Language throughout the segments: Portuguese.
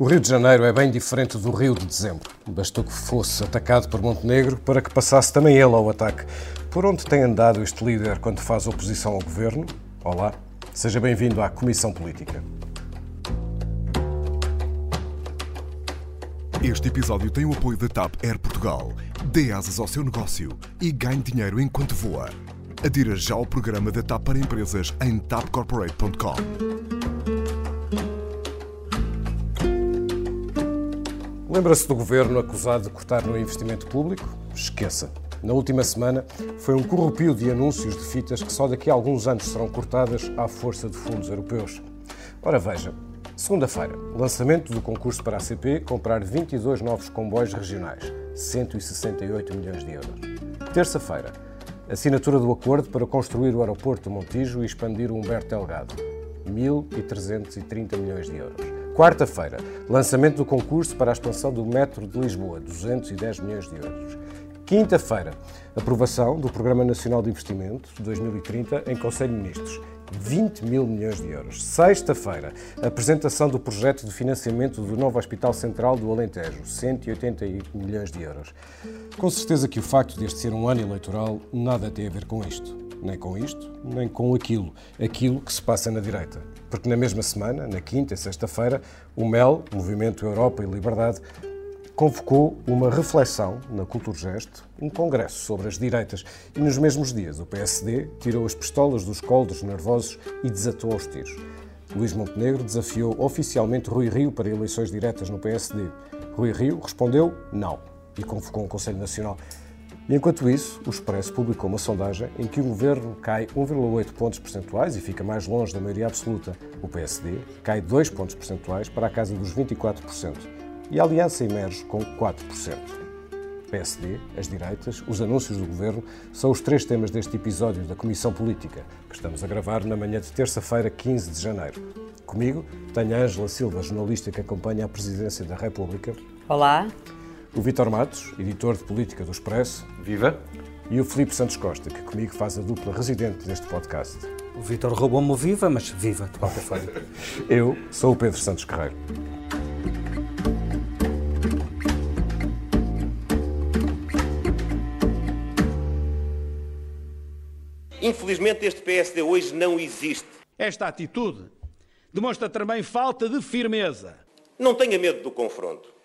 O Rio de Janeiro é bem diferente do Rio de Dezembro. Bastou que fosse atacado por Montenegro para que passasse também ele ao ataque. Por onde tem andado este líder quando faz oposição ao governo? Olá, seja bem-vindo à Comissão Política. Este episódio tem o apoio da TAP Air Portugal. Dê asas ao seu negócio e ganhe dinheiro enquanto voa. Adira já ao programa da TAP para empresas em tapcorporate.com. Lembra-se do governo acusado de cortar no investimento público? Esqueça. Na última semana foi um corrupio de anúncios de fitas que só daqui a alguns anos serão cortadas à força de fundos europeus. Ora veja, segunda-feira, lançamento do concurso para a CP comprar 22 novos comboios regionais, 168 milhões de euros. Terça-feira, assinatura do acordo para construir o aeroporto de Montijo e expandir o Humberto Delgado, 1.330 milhões de euros. Quarta-feira, lançamento do concurso para a expansão do metro de Lisboa, 210 milhões de euros. Quinta-feira, aprovação do Programa Nacional de Investimento 2030 em Conselho de Ministros, 20 mil milhões de euros. Sexta-feira, apresentação do projeto de financiamento do novo Hospital Central do Alentejo, 180 milhões de euros. Com certeza que o facto deste ser um ano eleitoral nada tem a ver com isto. Nem com isto, nem com aquilo. Aquilo que se passa na direita porque na mesma semana, na quinta e sexta-feira, o MEL, Movimento Europa e Liberdade, convocou uma reflexão na Culturgest, um congresso sobre as direitas, e nos mesmos dias o PSD tirou as pistolas dos coldos nervosos e desatou aos tiros. Luís Montenegro desafiou oficialmente Rui Rio para eleições diretas no PSD. Rui Rio respondeu não e convocou um Conselho Nacional. Enquanto isso, o Expresso publicou uma sondagem em que o governo cai 1,8 pontos percentuais e fica mais longe da maioria absoluta. O PSD cai 2 pontos percentuais para a casa dos 24%. E a Aliança emerge com 4%. PSD, as direitas, os anúncios do governo são os três temas deste episódio da Comissão Política, que estamos a gravar na manhã de terça-feira, 15 de janeiro. Comigo tenho a Ângela Silva, jornalista que acompanha a Presidência da República. Olá o Vitor Matos, editor de política do Expresso. Viva! E o Filipe Santos Costa, que comigo faz a dupla residente deste podcast. O Vitor roubou-me o viva, mas viva, de qualquer forma. Eu sou o Pedro Santos Carreiro. Infelizmente, este PSD hoje não existe. Esta atitude demonstra também falta de firmeza. Não tenha medo do confronto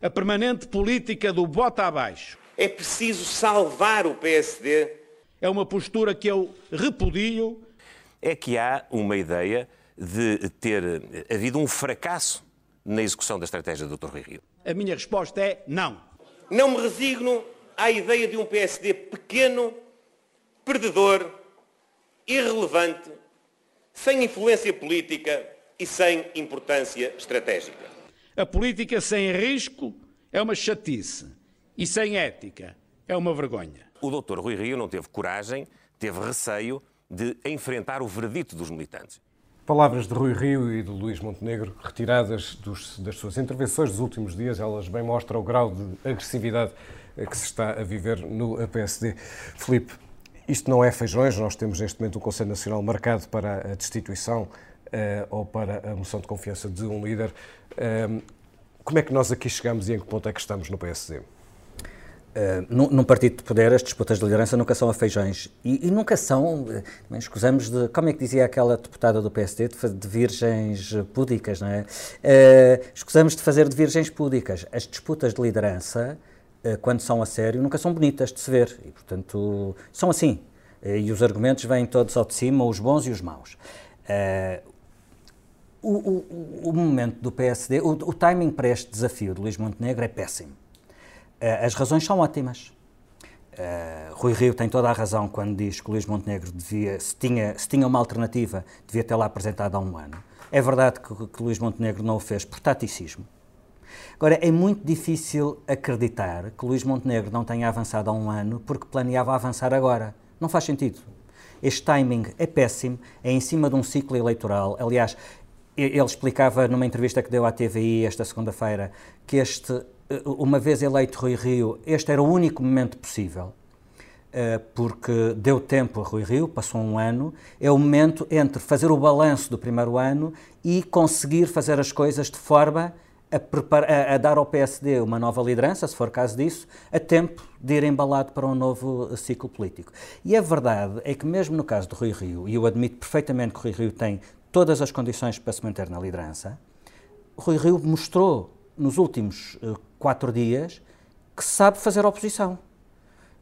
a permanente política do bota abaixo. É preciso salvar o PSD. É uma postura que eu repudio. É que há uma ideia de ter havido um fracasso na execução da estratégia do Dr. Rui Rio. A minha resposta é não. Não me resigno à ideia de um PSD pequeno, perdedor, irrelevante, sem influência política e sem importância estratégica. A política sem risco é uma chatice e sem ética é uma vergonha. O doutor Rui Rio não teve coragem, teve receio de enfrentar o veredito dos militantes. Palavras de Rui Rio e de Luís Montenegro, retiradas dos, das suas intervenções dos últimos dias, elas bem mostram o grau de agressividade que se está a viver no PSD. Felipe, isto não é feijões, nós temos neste momento um Conselho Nacional marcado para a destituição uh, ou para a moção de confiança de um líder. Uh, como é que nós aqui chegamos e em que ponto é que estamos no PSD? Uh, eh, num, partido de poder, as disputas de liderança nunca são a feijões. E, e nunca são, uh, escusamos de, como é que dizia aquela deputada do PSD, de, de virgens púdicas, não é? Uh, escusamos de fazer de virgens púdicas. As disputas de liderança, uh, quando são a sério, nunca são bonitas de se ver. E, portanto, são assim. e os argumentos vêm todos ao de cima, os bons e os maus. O, o, o, momento do PSD, o, o, timing para este desafio de Luís Montenegro é péssimo. Uh, as razões são ótimas. Uh, Rui Rio tem toda a razão quando diz que Luís Montenegro devia, se tinha, se tinha uma alternativa, devia tê-la apresentado há um ano. É verdade que, que Luís Montenegro não o fez por taticismo. Agora, é muito difícil acreditar que Luís Montenegro não tenha avançado há um ano porque planeava avançar agora. Não faz sentido. Este timing é péssimo, é em cima de um ciclo eleitoral. Aliás, ele explicava numa entrevista que deu à TVI esta segunda-feira que este, eh, uma vez eleito Rui Rio, este era o único momento possível, eh, porque deu tempo a Rui Rio, passou um ano, é o momento entre fazer o balanço do primeiro ano e conseguir fazer as coisas de forma a, prepara, a, a, dar ao PSD uma nova liderança, se for caso disso, a tempo de ir embalado para um novo ciclo político. E a verdade é que, mesmo no caso de Rui Rio, e eu admito perfeitamente que Rui Rio tem todas as condições para se manter na liderança, Rui Rio mostrou nos últimos uh, quatro dias que sabe fazer oposição.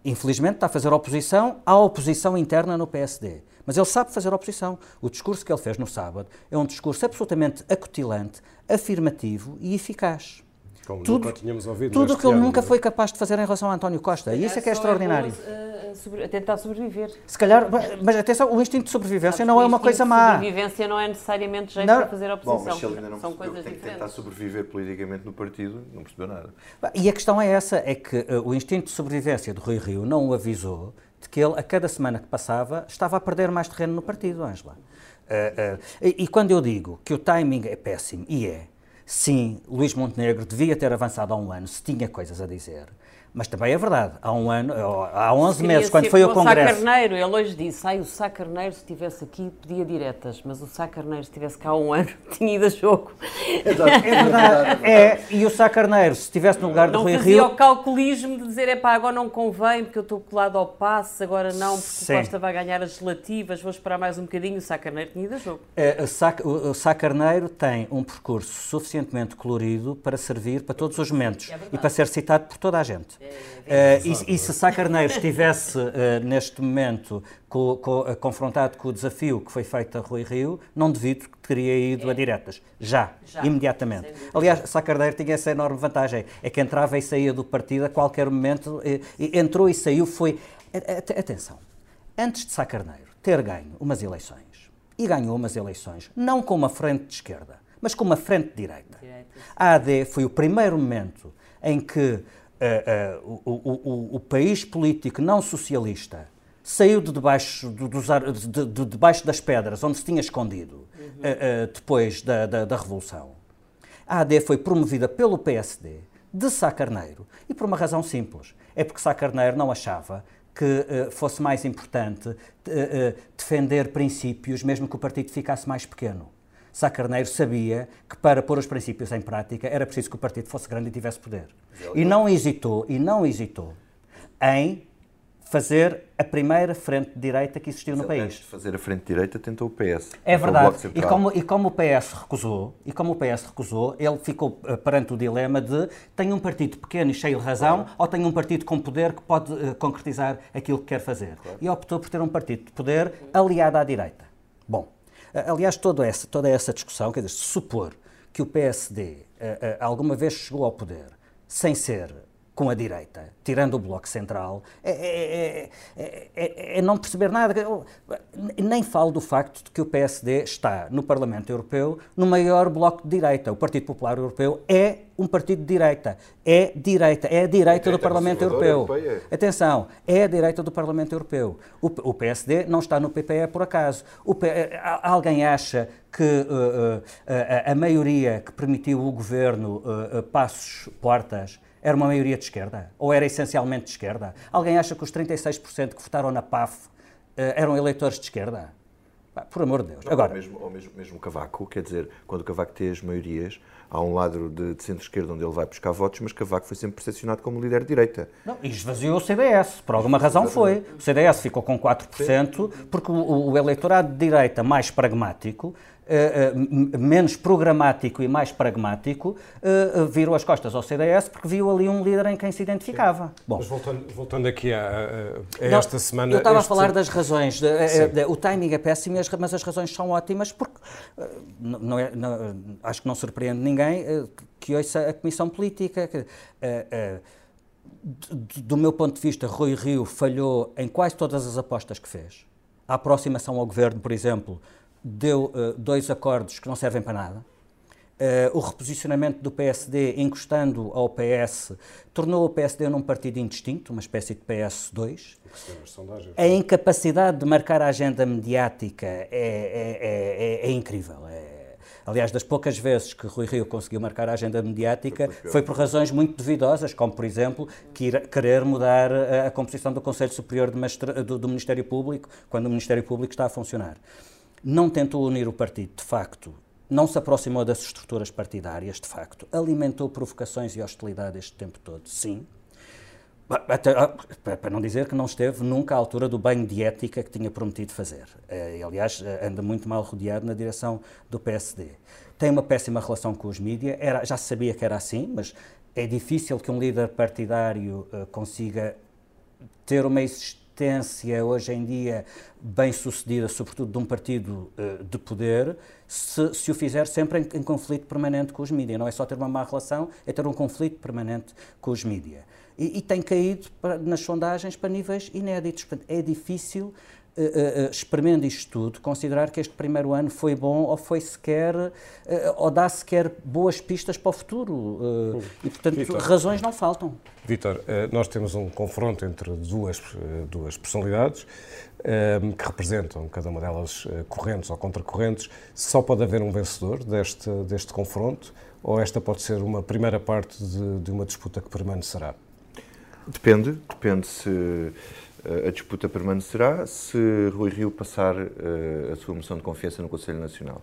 Infelizmente está a fazer oposição à oposição interna no PSD. Mas ele sabe fazer oposição. O discurso que ele fez no sábado é um discurso absolutamente acutilante, afirmativo e eficaz. Como tudo, nunca tínhamos ouvido Tudo o que ele nunca foi capaz de fazer em relação a António Costa. E isso é que é extraordinário. É bom, uh, a tentar sobreviver. Se calhar, mas atenção, o instinto de sobrevivência não é uma coisa má. A sobrevivência não é necessariamente jeito não. para fazer oposição. Bom, mas se ele ainda não São coisas que tem que tentar sobreviver politicamente no partido, não percebeu nada. E a questão é essa, é que uh, o instinto de sobrevivência de Rui Rio não o avisou de que ele, a cada semana que passava, estava a perder mais terreno no partido, Ângela. Uh, uh, e, e, quando eu digo que o timing é péssimo, e é, sim, Luís Montenegro devia ter avançado há um ano se tinha coisas a dizer. Mas também é verdade, há um ano, há 11 meses, quando foi o Congresso... O Sá Carneiro, ele hoje disse, ai, o Sá Carneiro se estivesse aqui pedia diretas, mas o Sá Carneiro se estivesse cá há um ano tinha ido a jogo. É verdade, é, e o Sá Carneiro se estivesse no lugar do Rui Rio... Não fazia o calculismo de dizer, é pá, agora não convém porque eu estou colado ao passe, agora não porque Sim. o Costa vai ganhar as relativas, vou esperar mais um bocadinho, o Sá Carneiro tinha ido a jogo. É, o, Sá, o, o Sá Carneiro tem um percurso suficientemente colorido para servir para todos os momentos é e para ser citado por toda a gente. É, e, e, se Sá Carneiro estivesse uh, neste momento co, co, uh, confrontado com o desafio que foi feito a Rui Rio, não devido que teria ido é. a diretas. Já, Já imediatamente. Aliás, Sá Carneiro tinha essa enorme vantagem, é que entrava e saía do partido a qualquer momento, e, e entrou e saiu, foi... Atenção, antes de Sá Carneiro ter ganho umas eleições, e ganhou umas eleições, não com uma frente de esquerda, mas com uma frente de direita. A AD foi o primeiro momento em que uh, uh, o, o, o, país político não socialista saiu de debaixo, de, de, debaixo das pedras onde se tinha escondido uhum. depois da, da, da, Revolução. A AD foi promovida pelo PSD de Sá Carneiro e por uma razão simples. É porque Sá Carneiro não achava que fosse mais importante defender princípios, mesmo que o partido ficasse mais pequeno. Sá Carneiro sabia que para pôr os princípios em prática era preciso que o partido fosse grande e tivesse poder. E não hesitou, e não hesitou em fazer a primeira frente de direita que existiu Mas no país. Antes de fazer a frente de direita tentou o PS. É verdade. E como, e como o PS recusou, e como o PS recusou, ele ficou uh, perante o dilema de tem um partido pequeno e cheio de razão claro. ou tem um partido com poder que pode uh, concretizar aquilo que quer fazer. Claro. E optou por ter um partido de poder aliado à direita. Bom, Aliás, toda essa, toda essa discussão, quer dizer, supor que o PSD uh, uh, alguma vez chegou ao poder sem ser com a direita, tirando o Bloco Central, é, é, é, é, não perceber nada. Nem falo do facto de que o PSD está no Parlamento Europeu no maior bloco de direita. O Partido Popular Europeu é um partido de direita. É direita, é a direita do Parlamento Europeu. Atenção, é a direita do Parlamento Europeu. O, o PSD não está no PPE por acaso. O, alguém acha que uh, uh, a, a, maioria que permitiu o governo uh, Passos Portas era uma maioria de esquerda? Ou era essencialmente de esquerda? Alguém acha que os 36% que votaram na PAF uh, eram eleitores de esquerda? por amor de Deus. Não, Agora, ou mesmo, mesmo, mesmo Cavaco, quer dizer, quando o Cavaco tem as maiorias, há um lado de, de centro-esquerda onde ele vai buscar votos, mas Cavaco foi sempre percepcionado como líder de direita. Não, e esvaziou o CDS, por alguma razão foi. O CDS ficou com 4%, porque o, o eleitorado de direita mais pragmático menos programático e mais pragmático, uh, virou as costas ao CDS porque viu ali um líder em quem se identificava. Bom, Mas voltando, voltando aqui a, a, a Não, esta semana. Eu estava este... a falar das razões. De, de, o timing é péssimo, mas as razões são ótimas porque não é, não, acho que não surpreende ninguém que ouça a Comissão Política. Que, do meu ponto de vista, Rui Rio falhou em quase todas as apostas que fez. A aproximação ao governo, por exemplo, deu uh, dois acordos que não servem para nada. Uh, o reposicionamento do PSD, encostando ao PS, tornou o PSD num partido indistinto, uma espécie de PS2. A incapacidade de marcar a agenda mediática é, é, é, é incrível. aliás, das poucas vezes que Rui Rio conseguiu marcar a agenda mediática foi por razões muito duvidosas, como, por exemplo, querer mudar a, a composição do Conselho Superior do Ministério Público, quando o Ministério Público está a funcionar não tentou unir o partido, de facto, não se aproximou das estruturas partidárias, de facto, alimentou provocações e hostilidade este tempo todo, sim. Até, ah, para não dizer que não esteve nunca à altura do banho de ética que tinha prometido fazer. Eh, aliás, eh, anda muito mal rodeado na direção do PSD. Tem uma péssima relação com os mídias, já se sabia que era assim, mas é difícil que um líder partidário uh, consiga ter uma existência hoje em dia bem sucedida, sobretudo de um partido uh, de poder, se, se, o fizer sempre em, em, conflito permanente com os mídias. Não é só ter uma má relação, é ter um conflito permanente com os mídias. E, e, tem caído para, nas sondagens para níveis inéditos. Portanto, é difícil uh, uh, isto tudo, considerar que este primeiro ano foi bom ou foi sequer, uh, ou dá sequer boas pistas para o futuro. E, portanto, Victor, razões não faltam. Vítor, nós temos um confronto entre duas, duas personalidades que representam, cada uma delas, correntes ou contracorrentes. Só pode haver um vencedor deste, deste confronto ou esta pode ser uma primeira parte de, de uma disputa que permanecerá? Depende, depende se a disputa permanecerá se Rui Rio passar uh, a sua moção de confiança no Conselho Nacional.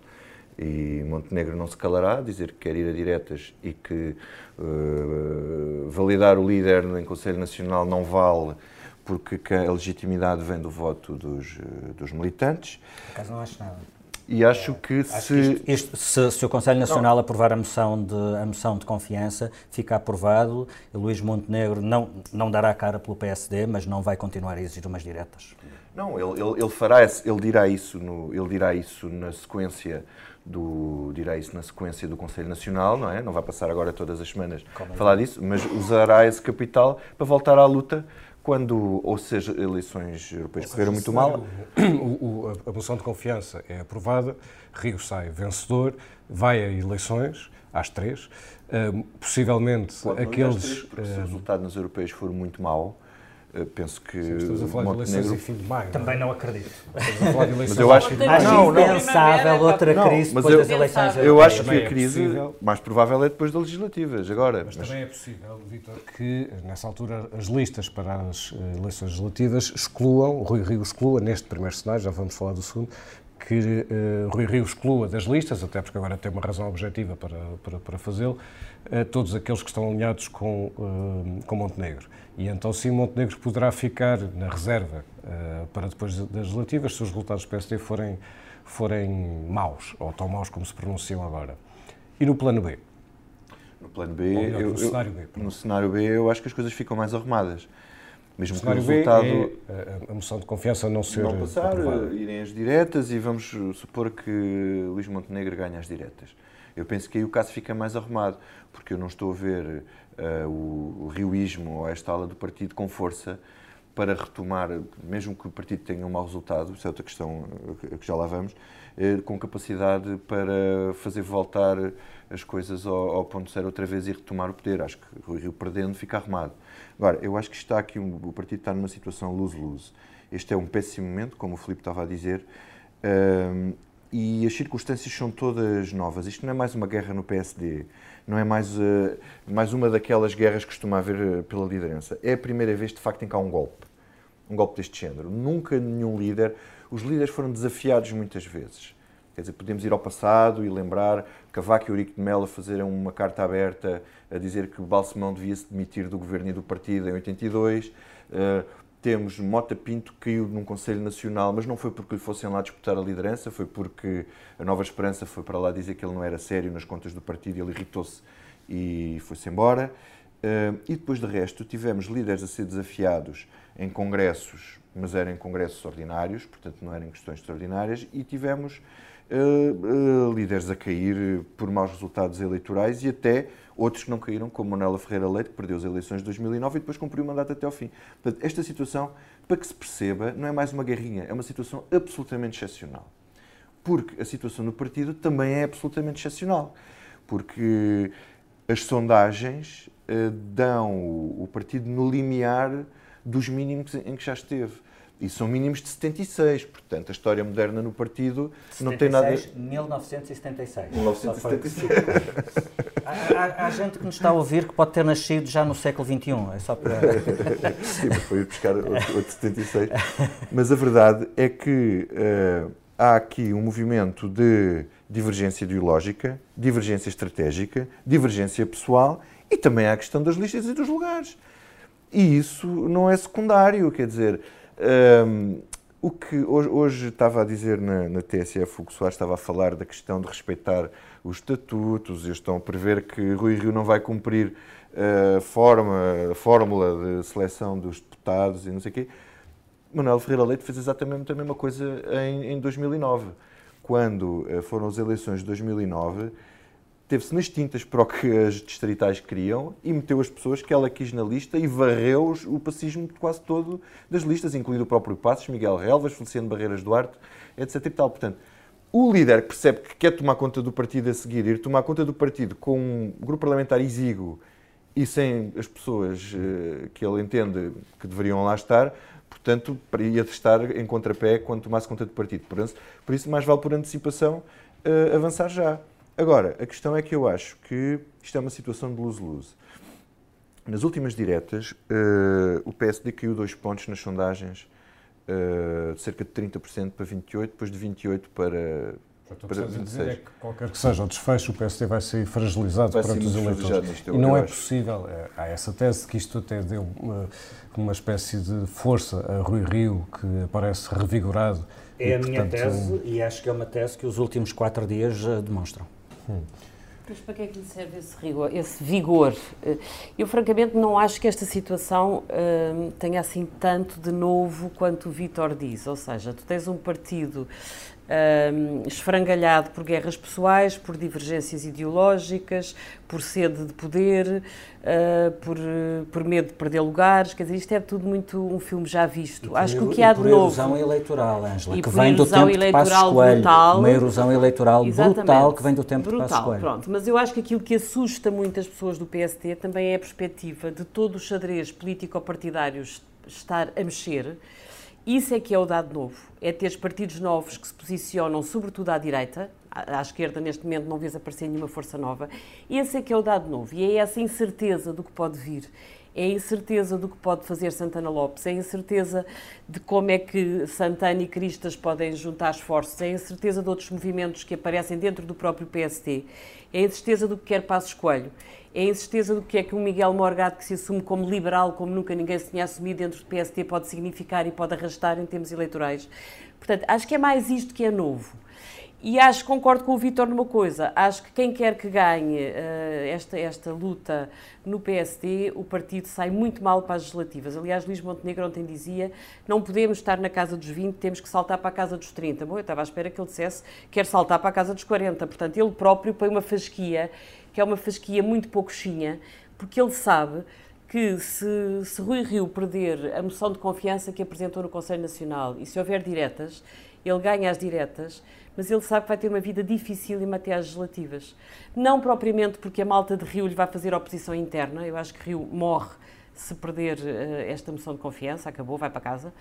E Montenegro não se calará, dizer que quer ir a diretas e que uh, validar o líder no Conselho Nacional não vale porque a legitimidade vem do voto dos, uh, dos militantes. Por acaso não acho nada. E acho que acho se... Que isto, isto, se... se, o Conselho Nacional não. aprovar a moção, de, a moção de confiança, fica aprovado, Luís Montenegro não, não dará cara pelo PSD, mas não vai continuar a exigir umas diretas. Não, ele, ele, ele fará, ele dirá isso, no, ele dirá isso na sequência do, dirá isso na sequência do Conselho Nacional, não é? Não vai passar agora todas as semanas a falar disso, mas usará esse capital para voltar à luta quando, ou seja, eleições europeias correram muito mal. O, o, a moção de confiança é aprovada, Rio sai vencedor, vai a eleições, às três. Uh, possivelmente aqueles. Três, porque uh, se o resultado nas europeias for muito mau, penso que. Sim, estamos a falar Montenegro... de eleições em fim de maio. Também não, acredito. Estamos a falar de eleições mas eu acho que. Acho não, impensável outra não, crise depois eu, das eleições Eu acho que a é crise é mais provável é depois das legislativas. Agora, mas, mas, também é possível, Vítor, que nessa altura as listas para as eh, eleições legislativas excluam, o Rui Rio exclua, neste primeiro cenário, já vamos falar do segundo, que uh, Rui Rio exclua das listas, até porque agora tem uma razão objetiva para, para, para fazê-lo, uh, todos aqueles que estão alinhados com, uh, com Montenegro. E então sim, Montenegro poderá ficar na reserva uh, para depois das legislativas se os resultados do PSD forem, forem maus, ou tão maus como se pronunciam agora. E no plano B? No plano B, melhor, eu, no, cenário B no cenário B eu acho que as coisas ficam mais arrumadas. Mesmo que o resultado. É a, moção de confiança não ser. Não passar, aprovada. irem as diretas e vamos supor que Luís Montenegro ganha as diretas. Eu penso que aí o caso fica mais arrumado, porque eu não estou a ver uh, o, o rioísmo ou esta ala do partido com força para retomar, mesmo que o partido tenha um mau resultado, isso é outra questão eh, que já lá vamos, uh, com capacidade para fazer voltar as coisas ao, ao ponto zero outra vez e retomar o poder. Acho que o Rio perdendo fica arrumado. Agora, eu acho que está aqui, um, o partido está numa situação lose-lose. Este é um péssimo momento, como o Filipe estava a dizer, e as circunstâncias são todas novas. Isto não é mais uma guerra no PSD não é mais, uh, mais uma daquelas guerras que costuma haver uh, pela liderança. É a primeira vez, de facto, em que há um golpe. Um golpe deste género. Nunca nenhum líder. Os líderes foram desafiados muitas vezes. Quer dizer, podemos ir ao passado e lembrar Cavaco e Eurico de Mello fazerem uma carta aberta a dizer que Balsemão devia se demitir do governo e do partido em 82. Uh, temos Mota Pinto que caiu num Conselho Nacional, mas não foi porque lhe fossem lá disputar a liderança, foi porque a Nova Esperança foi para lá dizer que ele não era sério nas contas do partido ele irritou-se e foi-se embora. Uh, e depois de resto, tivemos líderes a ser desafiados em congressos, mas eram congressos ordinários, portanto não eram questões extraordinárias, e tivemos uh, uh, líderes a cair por maus resultados eleitorais e até outros que não caíram, como Manuela Ferreira Leite, que perdeu as eleições de 2009 e depois cumpriu o mandato até ao fim. Portanto, esta situação, para que se perceba, não é mais uma guerrinha, é uma situação absolutamente excepcional. Porque a situação no partido também é absolutamente excepcional. Porque as sondagens uh, dão o partido no limiar dos mínimos em que já esteve. E são mínimos de 76, portanto, a história moderna no partido 76, não tem nada. 1976. 1976. há, há, há, gente que nos está a ouvir que pode ter nascido já no século XXI, é só para. Sim, mas foi buscar outro, outro 76. Mas a verdade é que uh, há aqui um movimento de divergência ideológica, divergência estratégica, divergência pessoal e também há a questão das listas e dos lugares. E isso não é secundário, quer dizer, um, o que hoje, hoje, estava a dizer na, na TSF, o Soares estava a falar da questão de respeitar os estatutos, eles estão a prever que Rui Rio não vai cumprir a, forma, a fórmula de seleção dos deputados e não sei o quê. Manuel Ferreira Leite fez exatamente a mesma coisa em, em 2009. Quando eh, foram as eleições de 2009, teve-se nas tintas para o que as distritais queriam e meteu as pessoas que ela quis na lista e varreu o pacismo quase todo das listas, incluindo o próprio Passos, Miguel Relvas, Feliciano Barreiras Duarte, etc. E tal. Portanto, o líder que percebe que quer tomar conta do partido a seguir, ir tomar conta do partido com um grupo parlamentar exíguo e sem as pessoas uh, que ele entende que deveriam lá estar, portanto, ia estar em contrapé quando tomasse conta do partido. Por isso, mais vale por antecipação uh, avançar já. Agora, a questão é que eu acho que isto é uma situação de luz-luz. Nas últimas diretas, uh, o PSD caiu dois pontos nas sondagens, uh, de cerca de 30% para 28%, depois de 28% para, Portanto, para 26%. dizer é que qualquer que seja o desfecho, o PSD vai ser fragilizado vai perante os eleitores. e não é acho. possível, é, há essa tese que isto até deu uma, uma espécie de força a Rui Rio, que parece revigorado. É e, a minha portanto, tese, e acho que é uma tese que os últimos quatro dias demonstram. Mas para que é que lhe serve esse, rigor, esse vigor? Eh, eu, francamente, não acho que esta situação hum, tenha assim tanto de novo quanto o Vítor diz. Ou seja, tu tens um partido um, esfrangalhado por guerras pessoais, por divergências ideológicas, por sede de poder, uh, por, por medo de perder lugares. Quer dizer, isto é tudo muito um filme já visto. Por, Acho que o que há de novo. Uma erosão eleitoral, Ângela, que vem do tempo de Passos Coelho. Brutal, uma erosão eleitoral brutal que vem do tempo brutal, de Passos Coelho. Pronto, mas eu acho que aquilo que assusta muitas pessoas do PST também é a perspectiva de todo o xadrez político-partidário estar a mexer isso é que é o dado novo, é ter partidos novos que se posicionam sobretudo à direita, à, esquerda neste momento não vês aparecer nenhuma força nova, esse é que é o dado novo. E é essa incerteza do que pode vir, é a incerteza do que pode fazer Santana Lopes, é a incerteza de como é que Santana e Cristas podem juntar esforços, é a incerteza de outros movimentos que aparecem dentro do próprio PST, é a incerteza do que quer Passos Coelho, é a incerteza do que é que um Miguel Morgado que se assume como liberal, como nunca ninguém se tinha assumido dentro do PST, pode significar e pode arrastar em termos eleitorais. Portanto, acho que é mais isto que é novo. E acho, concordo com o Vítor numa coisa, acho que quem quer que ganhe uh, esta, esta luta no PSD, o partido sai muito mal para as legislativas. Aliás, Luís Montenegro ontem dizia, não podemos estar na casa dos 20, temos que saltar para a casa dos 30. Bom, eu estava à espera que ele dissesse, quer saltar para a casa dos 40. Portanto, ele próprio põe uma fasquia, que é uma fasquia muito pouco chinha, porque ele sabe que se, se Rui Rio perder a moção de confiança que apresentou no Conselho Nacional e se houver diretas, ele ganha as diretas, mas ele sabe que vai ter uma vida difícil em matérias legislativas. Não propriamente porque a malta de Rio lhe vai fazer oposição interna, eu acho que Rio morre se perder uh, esta moção de confiança, acabou, vai para casa.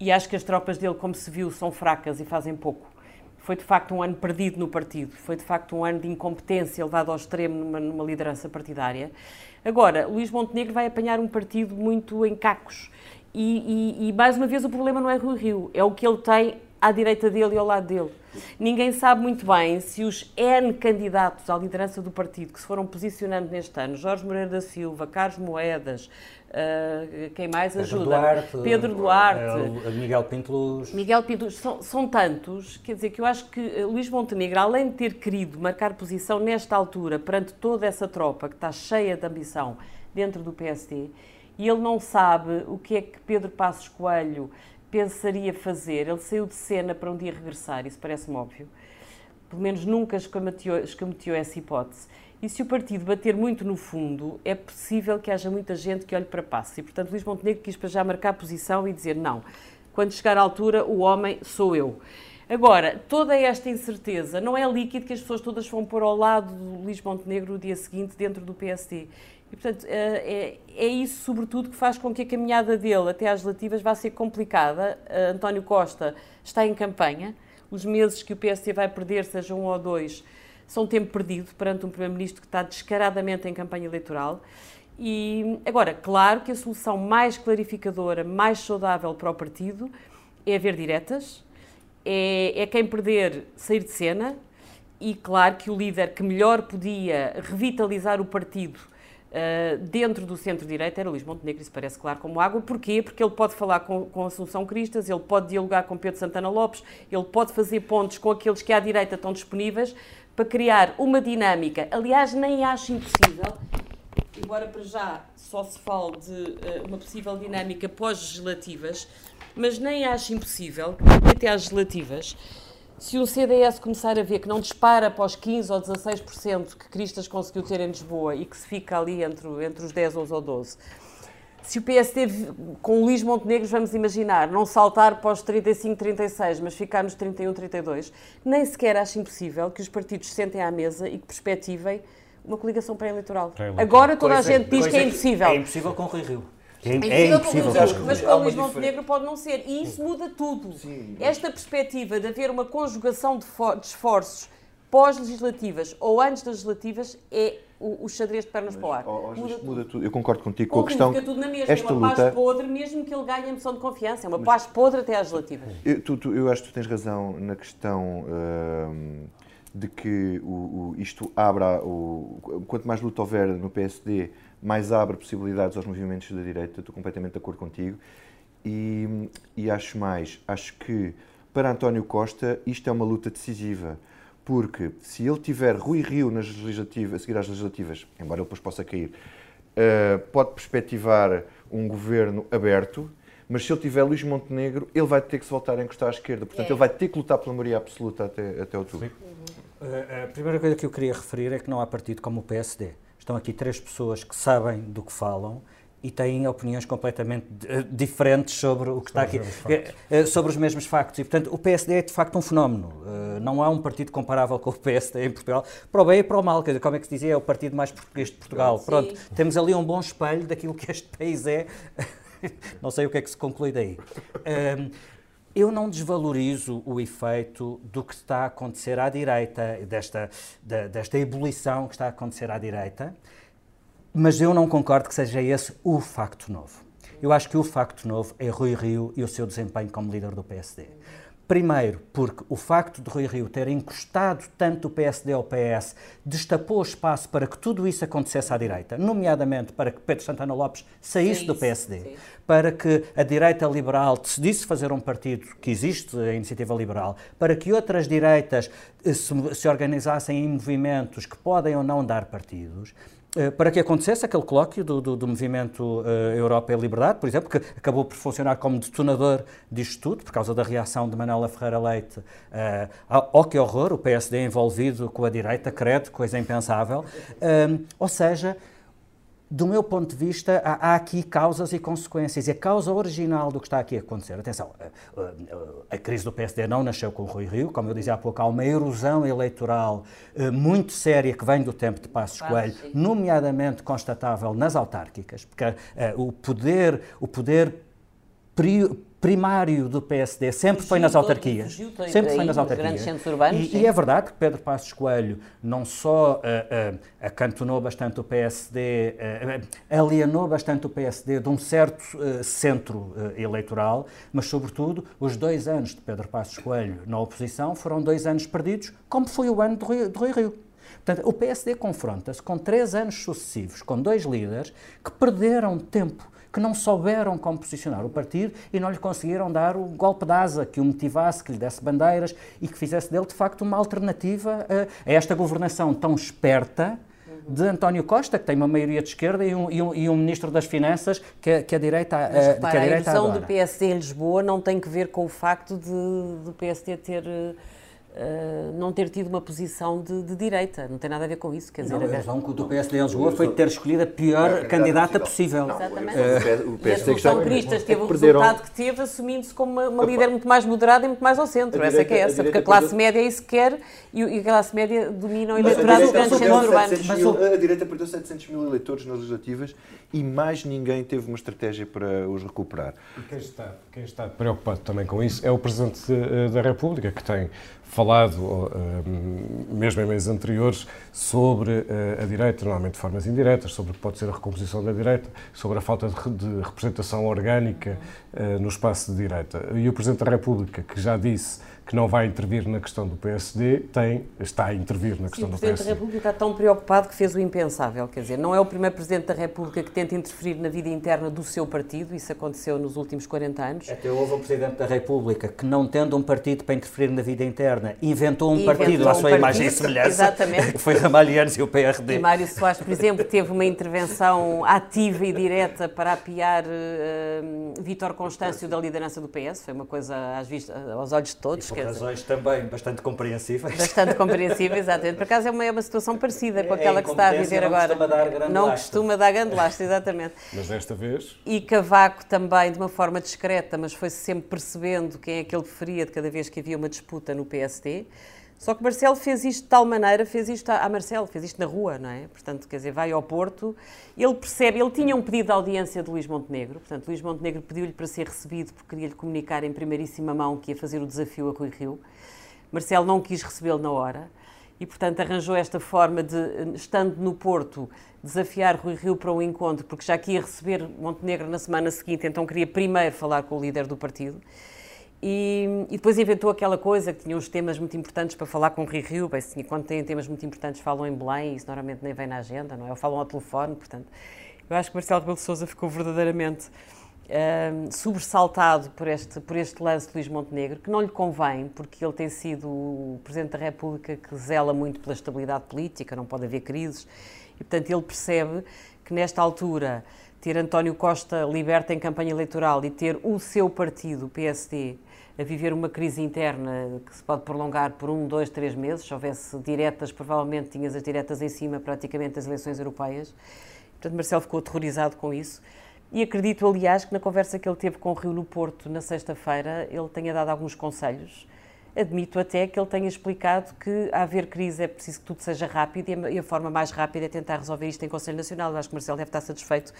E acho que as tropas dele, como se viu, são fracas e fazem pouco. Foi de facto um ano perdido no partido, foi de facto um ano de incompetência levado ao extremo numa, numa liderança partidária. Agora, Luís Montenegro vai apanhar um partido muito em cacos. E, e, e, mais uma vez o problema não é Rui Rio, é o que ele tem à direita dele e ao lado dele. Ninguém sabe muito bem se os N candidatos à liderança do partido que se foram posicionando neste ano, Jorge Moreira da Silva, Carlos Moedas, uh, quem mais Pedro ajuda? Duarte, Pedro Duarte, uh, Miguel Pinto Luz. Miguel Pinto Luz, são, são, tantos, quer dizer que eu acho que eh, Luís Montenegro, além de ter querido marcar posição nesta altura perante toda essa tropa que está cheia de ambição dentro do PSD, e ele não sabe o que é que Pedro Passos Coelho pensaria fazer. Ele saiu de cena para um dia regressar, isso parece-me óbvio. Pelo menos nunca escamoteou, essa hipótese. E se o partido bater muito no fundo, é possível que haja muita gente que olhe para passo. E, portanto, Luís Montenegro quis para já marcar posição e dizer não. Quando chegar à altura, o homem sou eu. Agora, toda esta incerteza não é líquido que as pessoas todas vão pôr ao lado do Luís Montenegro no dia seguinte dentro do PSD. E, portanto, é, é, isso, sobretudo, que faz com que a caminhada dele até às legislativas vá ser complicada. António Costa está em campanha. Os meses que o PSD vai perder, seja um ou dois, são tempo perdido perante um Primeiro-Ministro que está descaradamente em campanha eleitoral. E, agora, claro que a solução mais clarificadora, mais saudável para o partido é haver diretas, é, é quem perder sair de cena, e claro que o líder que melhor podia revitalizar o partido Uh, dentro do centro-direita era Luís Montenegro, isso parece claro como água. Porquê? Porque ele pode falar com, com Assunção Cristas, ele pode dialogar com Pedro Santana Lopes, ele pode fazer pontos com aqueles que à direita estão disponíveis para criar uma dinâmica. Aliás, nem acho impossível, embora para já só se fale de uh, uma possível dinâmica pós-legislativas, mas nem acho impossível que até às legislativas se o CDS começar a ver que não dispara para os 15% ou 16% que Cristas conseguiu ter em Lisboa e que se fica ali entre, entre os 10 ou 12, se o PSD, com o Luís Montenegro, vamos imaginar, não saltar para os 35, 36, mas ficar nos 31, 32, nem sequer acho impossível que os partidos sentem à mesa e que perspectivem uma coligação pré-eleitoral. Pré Agora toda coisa, a gente diz que é impossível. É impossível com o Rui Rio. É, é, impossível. Com mas com o Luís Montenegro pode não ser. E isso muda tudo. Sim, Esta perspectiva de haver uma conjugação de, de esforços pós-legislativas ou antes das legislativas é o, o xadrez de pernas mas, para o ar. Oh, muda, tudo. muda, tudo. Eu concordo contigo com a questão. Fica tudo na mesma. Esta é uma luta... paz podre, mesmo que ele ganhe a emoção de confiança. É uma mas, paz podre até às legislativas. Eu, tu, tu, eu acho que tu tens razão na questão. Hum, de que o, o, isto abra, o, quanto mais luta houver no PSD, mais abre possibilidades aos movimentos da direita, estou completamente de acordo contigo. E, e acho mais, acho que para António Costa isto é uma luta decisiva, porque se ele tiver Rui Rio nas legislativas, a seguir às legislativas, embora ele depois possa cair, uh, pode perspectivar um governo aberto, mas se ele tiver Luís Montenegro, ele vai ter que se voltar a encostar à esquerda. Portanto, é. ele vai ter que lutar pela maioria absoluta até, até outubro. Uh, a primeira coisa que eu queria referir é que não há partido como o PSD. Estão aqui três pessoas que sabem do que falam e têm opiniões completamente eh, diferentes sobre o que está aqui, eh, eh, sobre os mesmos factos. E, portanto, o PSD é de facto um fenómeno. Não há um partido comparável com o PSD em Portugal, para o bem e para o mal. Quer dizer, como é que se dizia? É o partido mais português de Portugal. Sim. Pronto, temos ali um bom espelho daquilo que este país é. Não sei o que é que se conclui daí. Eu não desvalorizo o efeito do que está a acontecer à direita, desta, desta ebulição que está a acontecer à direita, mas eu não concordo que seja esse o facto novo. Eu acho que o facto novo é Rui Rio e o seu desempenho como líder do PSD. Primeiro, porque o facto de Rui Rio ter encostado tanto o PSD ao PS destapou espaço para que tudo isso acontecesse à direita, nomeadamente para que Pedro Santana Lopes saísse do PSD, sim. para que a direita liberal decidisse fazer um partido que existe, a Iniciativa Liberal, para que outras direitas eh, se, se organizassem em movimentos que podem ou não dar partidos. Eh, para que acontecesse aquele colóquio do, do, do movimento uh, Europa e Liberdade, por exemplo, que acabou por funcionar como detonador disto tudo, por causa da reação de Manuela Ferreira Leite. Uh, oh, que horror, o PSD envolvido com a direita, credo, coisa impensável. Ou seja, do meu ponto de vista, há, há, aqui causas e consequências. E a causa original do que está aqui a acontecer, atenção, a, a, a, crise do PSD não nasceu com o Rui Rio, como eu dizia há pouco, há uma erosão eleitoral uh, muito séria que vem do tempo de Passos Coelho, nomeadamente constatável nas autárquicas, porque uh, o poder, o poder primário do PSD sempre foi nas autarquias. sempre foi nas autarquias. Urbanos, e, e, é verdade que Pedro Passos Coelho não só uh, uh, acantonou bastante o PSD, uh, alienou bastante o PSD de um certo centro eleitoral, mas, sobretudo, os dois anos de Pedro Passos Coelho na oposição foram dois anos perdidos, como foi o ano de Rui, de Rui Rio. Portanto, o PSD confronta-se com três anos sucessivos, com dois líderes que perderam tempo que não souberam como posicionar o partido e não lhe conseguiram dar o golpe de asa que o motivasse, que lhe desse bandeiras e que fizesse dele, de facto, uma alternativa a, a esta governação tão esperta de António Costa, que tem uma maioria de esquerda, e um, e um, e um ministro das Finanças que, que a direita Mas, repara, que a, direita a eleição do PSD em Lisboa não tem que ver com o facto de, do PSD ter Uh, não ter tido uma posição de, de, direita. Não tem nada a ver com isso. Quer não, dizer, a razão do PSD em Lisboa foi ter escolhido a pior é, candidata possível. Não, Exatamente. Uh, o PSD e a Solução Cristas teve o resultado que teve, assumindo-se como uma, uma líder muito mais moderada e muito mais ao centro. Essa é que é essa, porque a classe média é isso que quer e, e a classe média domina o eleitorado dos grandes centros urbanos. Mas a direita perdeu 700 mil eleitores nas legislativas e mais ninguém teve uma estratégia para os recuperar. E quem está, quem está preocupado também com isso é o Presidente eh, da República, que tem falado falado, mesmo em meses anteriores, sobre a direita, normalmente de formas indiretas, sobre o que pode ser a recomposição da direita, sobre a falta de representação orgânica no espaço de direita. E o Presidente da República, que já disse que não vai intervir na questão do PSD, tem, está a intervir na questão Sim, do PSD. O Presidente da República está tão preocupado que fez o impensável, quer dizer, não é o primeiro Presidente da República que tenta interferir na vida interna do seu partido, isso aconteceu nos últimos 40 anos. Até houve um Presidente da República que, não tendo um partido para interferir na vida interna, inventou um inventou partido à sua um imagem e semelhança, exatamente. que foi Ramalhianos e o PRD. E Mário Soares, por exemplo, teve uma intervenção ativa e direta para apiar uh, Vítor Constâncio da liderança do PS, foi uma coisa às vistas, aos olhos de todos. Por razões também bastante compreensíveis. Bastante compreensíveis, exatamente. Por acaso é uma, é uma situação parecida com aquela é, que se está a viver não agora. Costuma dar grande não costuma dar grande lastro, exatamente. Mas desta vez. E Cavaco também, de uma forma discreta, mas foi-se sempre percebendo quem é que ele preferia de cada vez que havia uma disputa no PSD. Só que Marcelo fez isto de tal maneira, fez isto a, Marcelo, fez isto na rua, não é? Portanto, quer dizer, vai ao Porto, ele percebe, ele tinha um pedido de audiência de Luís Montenegro, portanto, Luís Montenegro pediu-lhe para ser recebido porque queria-lhe comunicar em primeiríssima mão que ia fazer o desafio a Rui Rio. Marcelo não quis recebê-lo na hora e, portanto, arranjou esta forma de, estando no Porto, desafiar Rui Rio para um encontro, porque já que ia receber Montenegro na semana seguinte, então queria primeiro falar com o líder do partido. E, e, depois inventou aquela coisa que tinha uns temas muito importantes para falar com o Rui. Bem, assim, quando têm temas muito importantes falam em Belém, isso normalmente nem vem na agenda, não é? Ou falam ao telefone, portanto. Eu acho que Marcelo Rebelo de Sousa ficou verdadeiramente uh, sobressaltado por este, por este lance de Luís Montenegro, que não lhe convém, porque ele tem sido o Presidente da República que zela muito pela estabilidade política, não pode haver crises, e portanto ele percebe que nesta altura ter António Costa liberta em campanha eleitoral e ter o seu partido, o PSD, a viver uma crise interna que se pode prolongar por um, dois, três meses. Se houvesse diretas, provavelmente tinhas as diretas em cima praticamente das eleições europeias. Portanto, Marcelo ficou aterrorizado com isso. E acredito, aliás, que na conversa que ele teve com o Rio no Porto na sexta-feira, ele tenha dado alguns conselhos. Admito até que ele tenha explicado que, a haver crise, é preciso que tudo seja rápido e a forma mais rápida é tentar resolver isto em Conselho Nacional. Eu acho que Marcelo deve estar satisfeito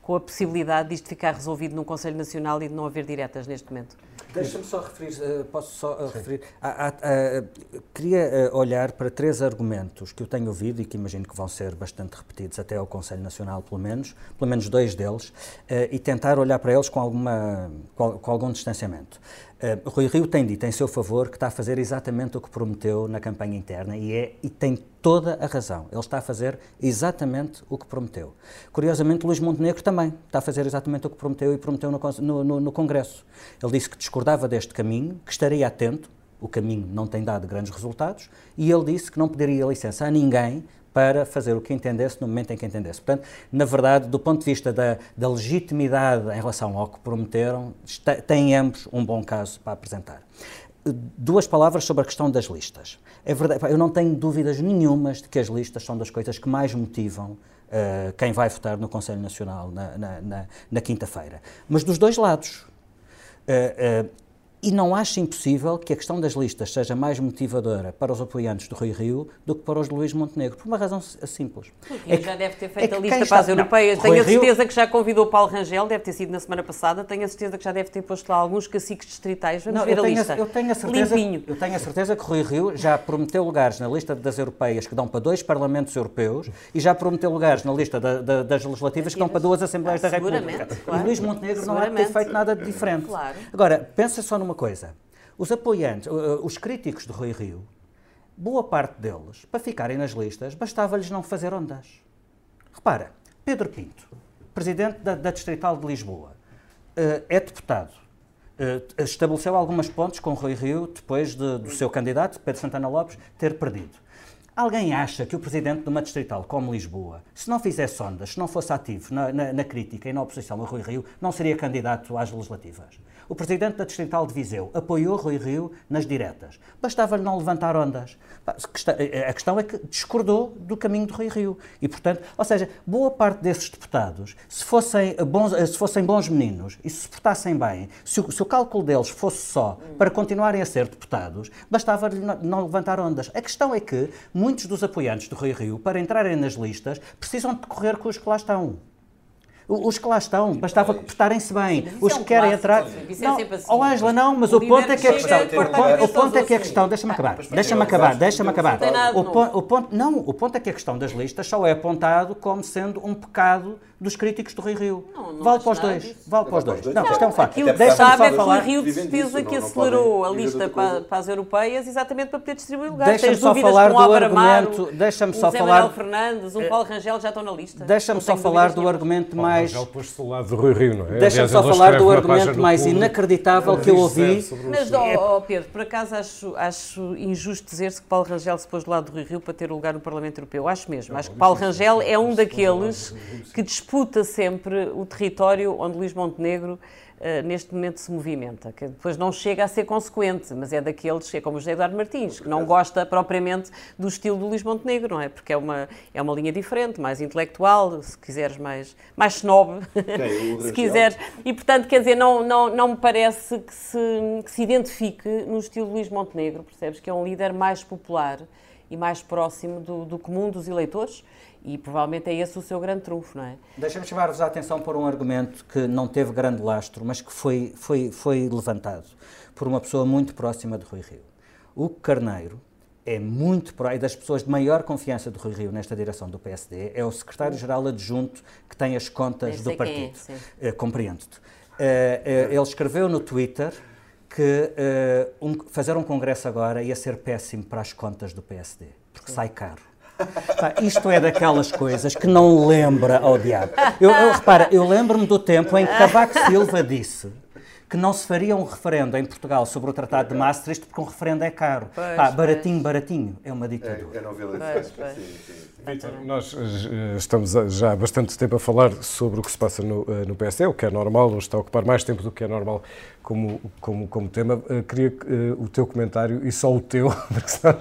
com a possibilidade disto ficar resolvido num Conselho Nacional e de não haver diretas neste momento. Deixa-me só referir, eh, posso só eh, referir, a, a, a, queria eh, olhar para três argumentos que eu tenho ouvido e que imagino que vão ser bastante repetidos até ao Conselho Nacional, pelo menos, pelo menos dois deles, e tentar olhar para eles com, alguma, com, algum distanciamento. Rui Rio tem dito em seu favor que está a fazer exatamente o que prometeu na campanha interna e, é, e tem toda a razão. Ele está a fazer exatamente o que prometeu. Curiosamente, Luís Montenegro também está a fazer exatamente o que prometeu e prometeu no, no, no Congresso. Ele disse que discordava deste caminho, que estaria atento, o caminho não tem dado grandes resultados, e ele disse que não pediria licença a ninguém para fazer o que entendesse no momento em que entendesse. Portanto, na verdade, do ponto de vista da, da legitimidade em relação ao que prometeram, está, têm ambos um bom caso para apresentar. Duas palavras sobre a questão das listas. É verdade, eu não tenho dúvidas nenhumas de que as listas são das coisas que mais motivam uh, quem vai votar no Conselho Nacional na, na, na, na quinta-feira. Mas dos dois lados. Uh, uh, e não acho impossível que a questão das listas seja mais motivadora para os apoiantes do Rui Rio do que para os de Luís Montenegro, por uma razão simples. É que, já deve ter feito é a lista para as europeias. Não, tenho a certeza Rio... que já convidou Paulo Rangel, deve ter sido na semana passada. Tenho a certeza que já deve ter posto lá alguns caciques distritais. Vamos não, ver a lista. eu, tenho a certeza, Limpinho. eu tenho a certeza que Rui Rio já prometeu lugares na lista das europeias que dão para dois parlamentos europeus e já prometeu lugares na lista da, da, das legislativas que dão para duas Assembleias ah, da República. Claro. E Luís Montenegro não há ter feito nada de diferente. Claro. Agora, pensa só numa coisa. Os apoiantes, os críticos de Rui Rio, boa parte deles, para ficarem nas listas, bastava-lhes não fazer ondas. Repara, Pedro Pinto, presidente da, da Distrital de Lisboa, eh, é deputado. Eh, estabeleceu algumas pontes com Rui Rio depois de, do seu candidato, Pedro Santana Lopes, ter perdido. Alguém acha que o presidente de uma distrital como Lisboa, se não fizesse ondas, se não fosse ativo na, na, na crítica e na oposição a Rui Rio, não seria candidato às legislativas? O presidente da Distrital de Viseu apoiou Rui Rio nas diretas. Bastava-lhe não levantar ondas. A questão é que discordou do caminho de Rui Rio. E, portanto, ou seja, boa parte desses deputados, se fossem bons, se fossem bons meninos e se portassem bem, se o, se o cálculo deles fosse só para continuarem a ser deputados, bastava-lhe não levantar ondas. A questão é que muitos dos apoiantes do Rui Rio, para entrarem nas listas, precisam de correr com os que lá estão. Os que lá estão, bastava portarem-se bem. Os é que querem entrar. é Não, assim. oh Ângela, não, mas o, ponto é que a chega, questão. O a ponto, é que a questão. Deixa-me acabar. Deixa-me acabar. Deixa-me acabar. o ponto, não, o ponto é que a questão das listas só é apontado como sendo um pecado dos críticos do Rui Rio. Não, não vale para os dois. disso. Vale para os dois. Não, isto é um facto. Aquilo que Deixa-me sabe só é que o falar. Rio de disso, que acelerou a lista para, para as europeias exatamente para poder distribuir lugares. Deixa-me Tens só dúvidas falar do argumento- deixa-me só falar- Manuel Fernandes, um Paulo Rangel já estão na lista. Deixa-me só falar do argumento Paulo mais. Rangel pôs-se do lado do Rui Rio, não é? Deixa-me só falar do argumento mais inacreditável que eu ouvi. Mas, Pedro, por acaso acho, injusto dizer-se que Paulo Rangel se pôs do lado do Rui Rio para ter o lugar no Parlamento Europeu. Acho mesmo. acho que Paulo Rangel é um daqueles que disputa sempre o território onde Luís Montenegro eh, neste momento se movimenta, que depois não chega a ser consequente, mas é daqueles, é como o José Eduardo Martins, que não gosta propriamente do estilo do Luís Montenegro, não é? Porque é uma, é uma linha diferente, mais intelectual, se quiseres mais, mais snob, se quiseres. E, portanto, quer dizer, não, não, não me parece que se, que se identifique no estilo de Luís Montenegro, percebes? Que é um líder mais popular e mais próximo do, do comum dos eleitores e provavelmente é esse o seu grande trunfo, não é? Deixa-me chamar-vos a atenção por um argumento que não teve grande lastro, mas que foi, foi, foi levantado por uma pessoa muito próxima de Rui Rio. O Carneiro é muito pró e das pessoas de maior confiança de Rui Rio nesta direção do PSD, é o secretário-geral adjunto que tem as contas do é, partido. sim. Eh, Compreendo-te. Eh, eh, ele escreveu no Twitter que um- fazer um congresso agora ia ser péssimo para as contas do PSD, porque sai caro. Pá, isto é daquelas coisas que não lembra ao diabo. Eu, eu, repara, eu lembro-me do tempo em que Cavaco Silva disse que não se faria um referendo em Portugal sobre o Tratado de Maastricht porque um referendo é caro. Pois, Pá, pois. baratinho, baratinho, é uma ditadura. É novela sim, sim, sim. Vítor, nós eh, estamos a- já há bastante tempo a falar sobre o que se passa no, eh, no PSD, o que é normal, hoje está a ocupar mais tempo do que é normal como, como, como tema. Eh, Queria eh, o teu comentário, e só o teu, porque senão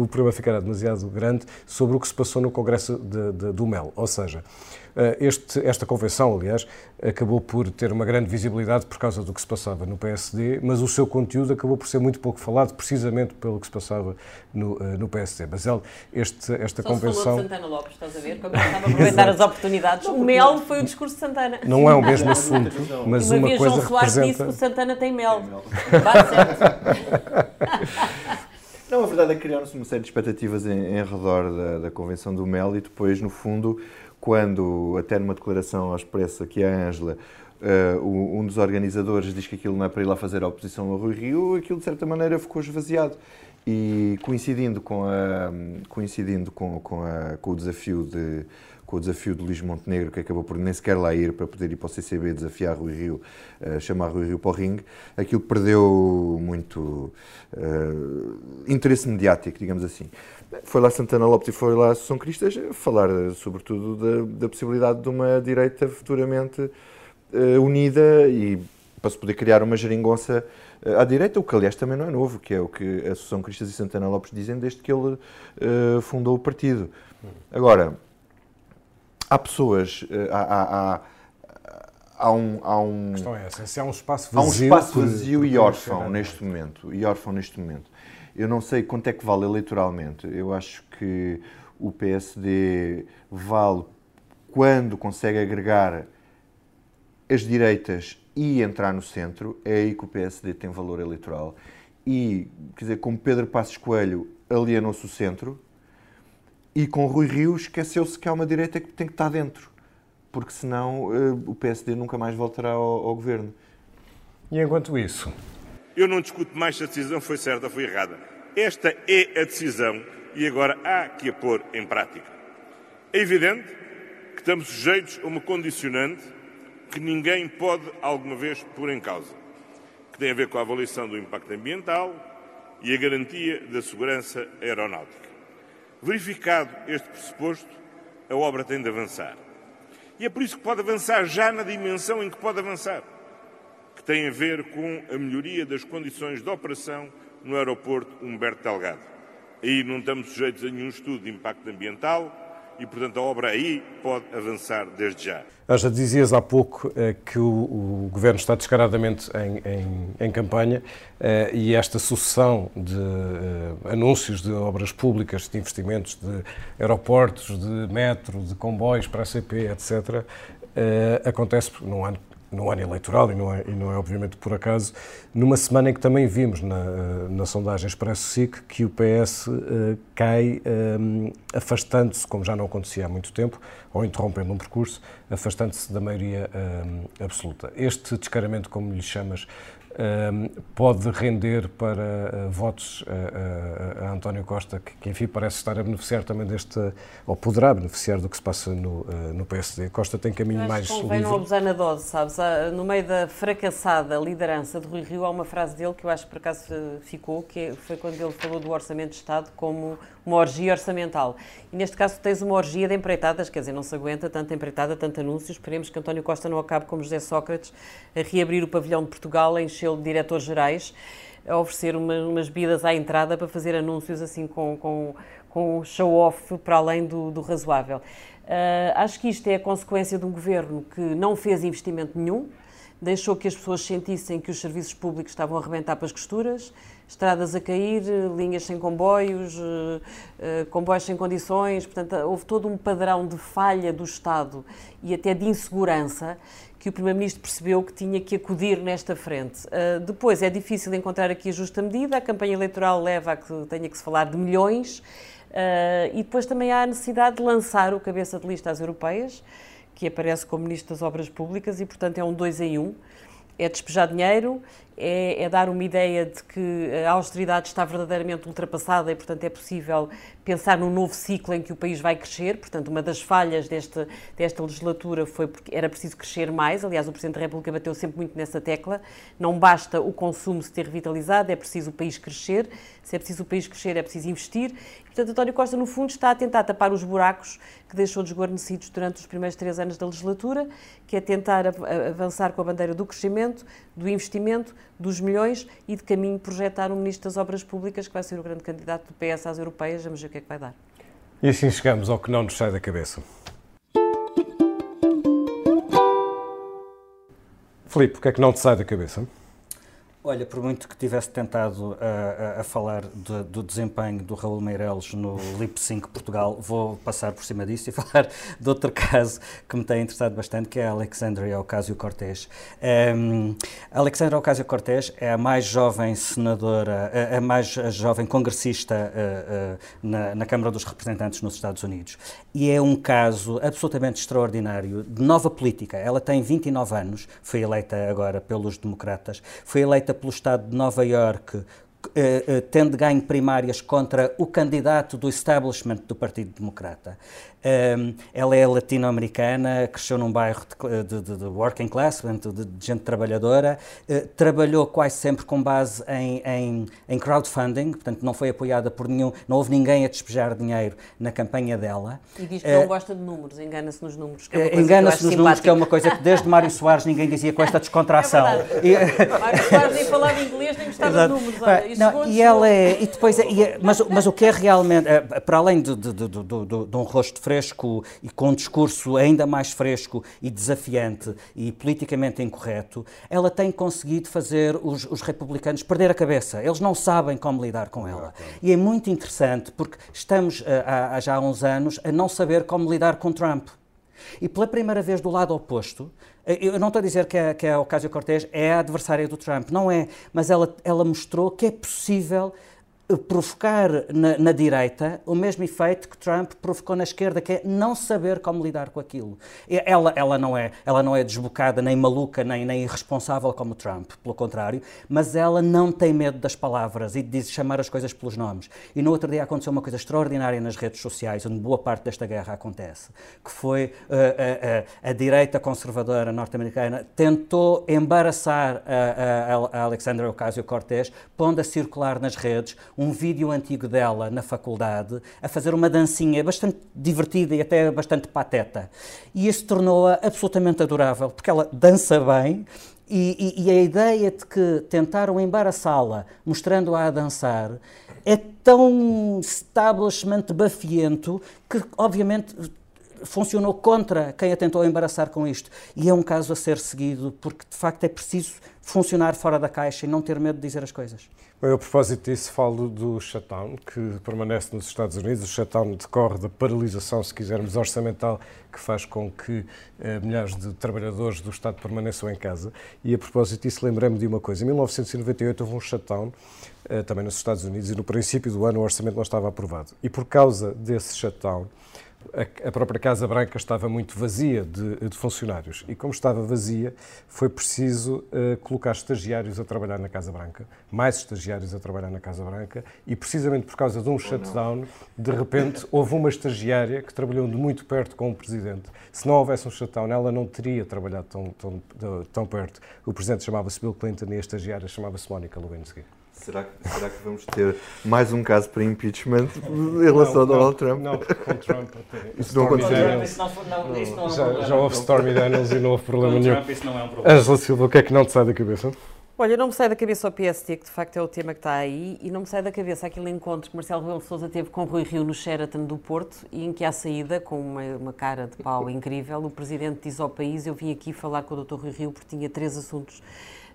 o programa ficará demasiado grande, sobre o que se passou no Congresso de- de- do MEL. Ou seja, eh, este, esta convenção, aliás, acabou por ter uma grande visibilidade por causa do que se passava no PSD, mas o seu conteúdo acabou por ser muito pouco falado, precisamente pelo que se passava no, eh, no PSD. Mas ele, este, esta Só se falou convenção. de Santana Lopes, estás a ver? Como ele estava a aproveitar as oportunidades. O mel foi o discurso de Santana. Não é o mesmo assunto, mas Uma uma vez coisa João Soares disse que representa. o Santana tem mel. Bate certo. Não, a verdade é que criaram-se uma série de expectativas em, em redor da, da Convenção do Mel e depois, no fundo, quando, até numa declaração ao expresso aqui a Ângela, o- um dos organizadores diz que aquilo não é para ir lá fazer a oposição ao Rui Rio, aquilo de certa maneira ficou esvaziado. E coincidindo com, a, coincidindo com, com, a- com o desafio de com o desafio de Luís Montenegro, que acabou por nem sequer lá ir para poder ir para o CCB desafiar Rui Rio, eh, chamar Rui Rio para o ringue, aquilo perdeu muito eh, interesse mediático, digamos assim. Foi lá Santana Lopes e foi lá São Cristas falar, eh, sobretudo, da, da possibilidade de uma direita futuramente eh, unida e para se poder criar uma geringonça eh, à direita, o que aliás também não é novo, que é o que a Associação Cristas e Santana Lopes dizem desde que ele eh, fundou o partido. Agora, há pessoas, eh, há, há, há, um, há um, A questão é essa, se há um espaço há um vazio. espaço vazio por e órfão é? neste momento, e órfão neste momento. Eu não sei quanto é que vale eleitoralmente. Eu acho que o PSD vale quando consegue agregar as direitas e entrar no centro, é aí que o PSD tem valor eleitoral. E, quer dizer, como Pedro Passos Coelho alienou-se o centro, e com Rui Rio esqueceu-se que há uma direita que tem que estar dentro, porque senão eh, o PSD nunca mais voltará ao, ao governo. E enquanto isso, Eu não discuto mais se a decisão foi certa ou foi errada. Esta é a decisão e agora há que a pôr em prática. É evidente que estamos sujeitos a uma condicionante que ninguém pode alguma vez pôr em causa, que tem a ver com a avaliação do impacto ambiental e a garantia da segurança aeronáutica. Verificado este pressuposto, a obra tem de avançar. E é por isso que pode avançar já na dimensão em que pode avançar tem a ver com a melhoria das condições de operação no aeroporto Humberto Delgado. Aí não estamos sujeitos a nenhum estudo de impacto ambiental e, portanto, a obra aí pode avançar desde já. já dizias há pouco eh, que o, o Governo está descaradamente em, em- em campanha eh, e esta sucessão de eh, anúncios de obras públicas, de investimentos, de aeroportos, de metro, de comboios para a CP, etc., acontece num ano no ano eleitoral, e não, é, e não é obviamente por acaso, numa semana em que também vimos na, eh, na sondagem Expresso-SIC que o PS uh, eh, cai um, eh, afastando-se, como já não acontecia há muito tempo, ou interrompendo um percurso, afastando-se da maioria um, absoluta. Este descaramento, como lhe chamas, pode render para uh, votos a, António Costa, que, que, enfim parece estar a beneficiar também deste, ou poderá beneficiar do que se passa no, uh, no PSD. Costa tem caminho mais que convém não abusar na dose, sabes? No meio da fracassada liderança de Rui Rio, há uma frase dele que eu acho que por acaso ficou, que é, foi quando ele falou do Orçamento de Estado como uma orgia orçamental. E neste caso tens uma orgia de empreitadas, quer dizer, não se aguenta tanta empreitada, tanto anúncios. Esperemos que António Costa não acabe como José Sócrates a reabrir o pavilhão de Portugal, a enchê-lo de diretores gerais, a oferecer uma, umas bebidas à entrada para fazer anúncios assim com, com, com show-off para além do, do razoável. Uh, acho que isto é a consequência de um governo que não fez investimento nenhum, deixou que as pessoas sentissem que os serviços públicos estavam a arrebentar para as costuras, estradas a cair, linhas sem comboios, eh, eh, comboios sem condições. Portanto, houve todo um padrão de falha do Estado e até de insegurança que o Primeiro-Ministro percebeu que tinha que acudir nesta frente. Uh, depois, é difícil encontrar aqui a justa medida, a campanha eleitoral leva a que tenha que se falar de milhões, e depois também há a necessidade de lançar o cabeça de lista às europeias, que aparece como Ministro das Obras Públicas, e portanto é um dois em um. É despejar dinheiro, é, é, dar uma ideia de que a austeridade está verdadeiramente ultrapassada e, portanto, é possível pensar num novo ciclo em que o país vai crescer. Portanto, uma das falhas desta, desta legislatura foi porque era preciso crescer mais. Aliás, o Presidente da República bateu sempre muito nessa tecla. Não basta o consumo se ter revitalizado, é preciso o país crescer. Se é preciso o país crescer, é preciso investir. Portanto, António Costa, no fundo, está a tentar tapar os buracos que deixou desguarnecidos durante os primeiros três anos da legislatura, que é tentar avançar com a bandeira do crescimento, do investimento, dos milhões e de caminho projetar um Ministro das Obras Públicas, que vai ser o grande candidato do PS às europeias. Vamos ver o que é que vai dar. E assim chegamos ao que não nos sai da cabeça. Filipe, o que é que não te sai da cabeça? Olha, por muito que tivesse tentado a, a, a falar de, do desempenho do Raul Meireles no Lip Sync Portugal, vou passar por cima disso e falar de outro caso que me tem interessado bastante, que é a Alexandria Ocasio-Cortez. Um, Alexandria Ocasio-Cortez é a mais jovem senadora, a, a mais jovem congressista uh, uh, na, na Câmara dos Representantes nos Estados Unidos. E é um caso absolutamente extraordinário de nova política. Ela tem 29 anos, foi eleita agora pelos democratas, foi eleita pelo Estado de Nova Iorque eh, eh, tendo ganho primárias contra o candidato do establishment do Partido Democrata. Um, ela é latino-americana, cresceu num bairro de, de, de working class, de, de gente trabalhadora, uh, trabalhou quase sempre com base em, em, em, crowdfunding, portanto não foi apoiada por nenhum, não houve ninguém a despejar dinheiro na campanha dela. E diz que uh, não gosta de números, engana-se nos números. É engana-se nos números, que é uma coisa que desde Mário Soares ninguém dizia com esta descontração. É e, Mário Soares nem falava inglês, nem gostava de números. Olha, não, e ela é, e depois, é, é, mas, mas o que é realmente, para além de, de, de, de um rosto fresco e com um discurso ainda mais fresco e desafiante e politicamente incorreto, ela tem conseguido fazer os, os republicanos perder a cabeça. Eles não sabem como lidar com ela. E é muito interessante porque estamos eh, há, já há uns anos a não saber como lidar com Trump. E pela primeira vez do lado oposto, eh, eu não estou a dizer que a, que a Ocasio-Cortez é a adversária do Trump, não é, mas ela, ela mostrou que é possível provocar na, na, direita o mesmo efeito que Trump provocou na esquerda, que é não saber como lidar com aquilo. Ela, ela, não, é, ela não é desbocada, nem maluca, nem, nem irresponsável como Trump, pelo contrário, mas ela não tem medo das palavras e de chamar as coisas pelos nomes. E no outro dia aconteceu uma coisa extraordinária nas redes sociais, onde boa parte desta guerra acontece, que foi uh, uh, uh, a direita conservadora norte-americana tentou embaraçar a, a, a Alexandra Ocasio-Cortez, pondo a circular nas redes um vídeo antigo dela na faculdade a fazer uma dancinha bastante divertida e até bastante pateta. E isso tornou-a absolutamente adorável, porque ela dança bem e, e, e, a ideia de que tentaram embaraçá-la mostrando-a a dançar é tão establishment bafiento que, obviamente, funcionou contra quem a tentou embaraçar com isto. E é um caso a ser seguido, porque de facto é preciso funcionar fora da caixa e não ter medo de dizer as coisas. Bem, a propósito disso, falo do shutdown, que permanece nos Estados Unidos. O shutdown decorre da paralisação, se quisermos, orçamental, que faz com que eh, milhares de trabalhadores do Estado permaneçam em casa. E a propósito disso, lembrei-me de uma coisa. Em 1998 houve um shutdown, eh, também nos Estados Unidos, e no princípio do ano o orçamento não estava aprovado. E por causa desse shutdown, a, própria Casa Branca estava muito vazia de, de funcionários e, como estava vazia, foi preciso uh, colocar estagiários a trabalhar na Casa Branca, mais estagiários a trabalhar na Casa Branca, e precisamente por causa de um shutdown, de repente houve uma estagiária que trabalhou de muito perto com o Presidente. Se não houvesse um shutdown, ela não teria trabalhado tão, tão, tão perto. O Presidente chamava-se Bill Clinton e a estagiária chamava-se Mónica Lewinsky. Será que, será que vamos ter mais um caso para impeachment em relação não, a Donald Trump? Não, com Trump Isso não aconteceu. É já, já houve Stormy Daniels e não houve problema com nenhum. Trump isso não é um problema. Angela Silva, o que é que não te sai da cabeça? Olha, não me sai da cabeça o PST, que de facto é o tema que está aí, e não me sai da cabeça aquele encontro que Marcelo Rebelo Sousa teve com Rui Rio no Sheraton do Porto, e em que à saída, com uma, uma cara de pau incrível, o Presidente diz ao país, eu vim aqui falar com o Dr. Rui Rio porque tinha três assuntos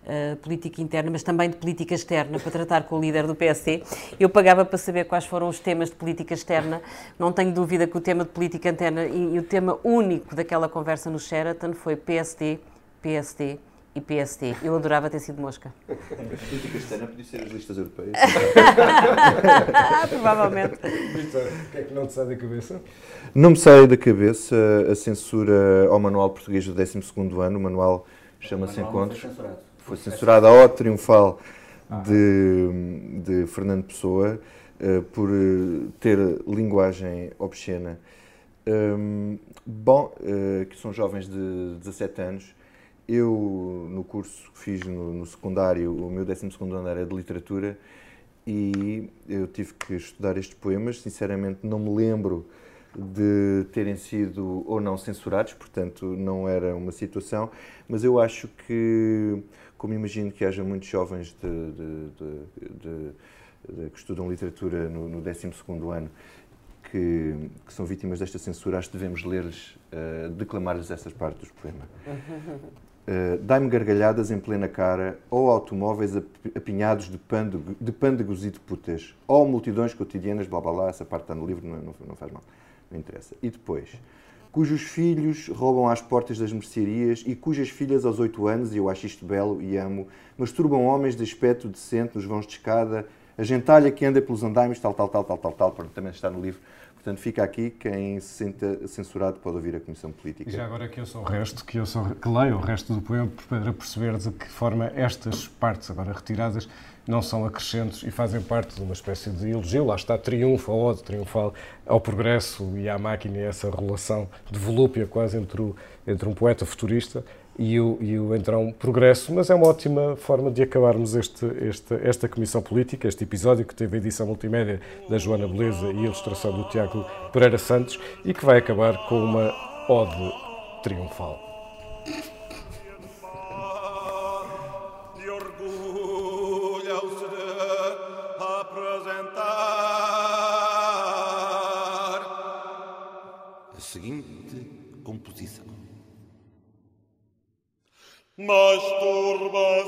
uh, política interna, mas também de política externa, para tratar com o líder do PSD. Eu pagava para saber quais foram os temas de política externa. Não tenho dúvida que o tema de política interna e, e o tema único daquela conversa no Sheraton foi PSD, PSD e PST. Eu adorava ter sido mosca. política externa podia ser as listas europeias. Provavelmente. o que é que não te sai da cabeça? Não me sai da cabeça a censura ao Manual Português do 12 ano. O manual chama-se Encontros foi censurada a ode triunfal de, de Fernando Pessoa uh, por uh, ter linguagem obscena. Um, bom, uh, que são jovens de 17 anos. Eu, no curso que fiz no, no secundário, o meu 12 ano era de literatura e eu tive que estudar estes poemas. Sinceramente, não me lembro de terem sido ou não censurados, portanto, não era uma situação, mas eu acho que como imagino que haja muitos jovens de, de, de, que estudam literatura no, no 12 ano que, que, são vítimas desta censura, acho que devemos ler-lhes, uh, declamar-lhes essas partes dos poemas. Uh, Dai-me gargalhadas em plena cara, ou automóveis apinhados de, pândego, de pândegos e de putas, ou multidões cotidianas, blá blá blá, essa parte está no livro, não, não, não faz mal, não interessa. E depois, cujos filhos roubam às portas das mercearias e cujas filhas aos oito anos, e eu acho isto belo e amo, masturbam homens de aspecto decente nos vãos de escada, a gentalha que anda pelos andaimes, tal, tal, tal, tal, tal, tal, também está no livro. Portanto, fica aqui, quem se senta censurado pode ouvir a Comissão Política. E já agora que eu sou o resto, que eu sou, que leio o resto do poema para perceber de que forma estas partes agora retiradas não são acrescentos e fazem parte de uma espécie de elogio, lá está, triunfo, a ode triunfal ao progresso e à máquina e essa relação de volúpia quase entre, o, entre um poeta futurista e o, e o então progresso, mas é uma ótima forma de acabarmos este, este, esta comissão política, este episódio que teve a edição multimédia da Joana Beleza e a ilustração do Tiago Pereira Santos e que vai acabar com uma ode triunfal. seguinte composição. mas turba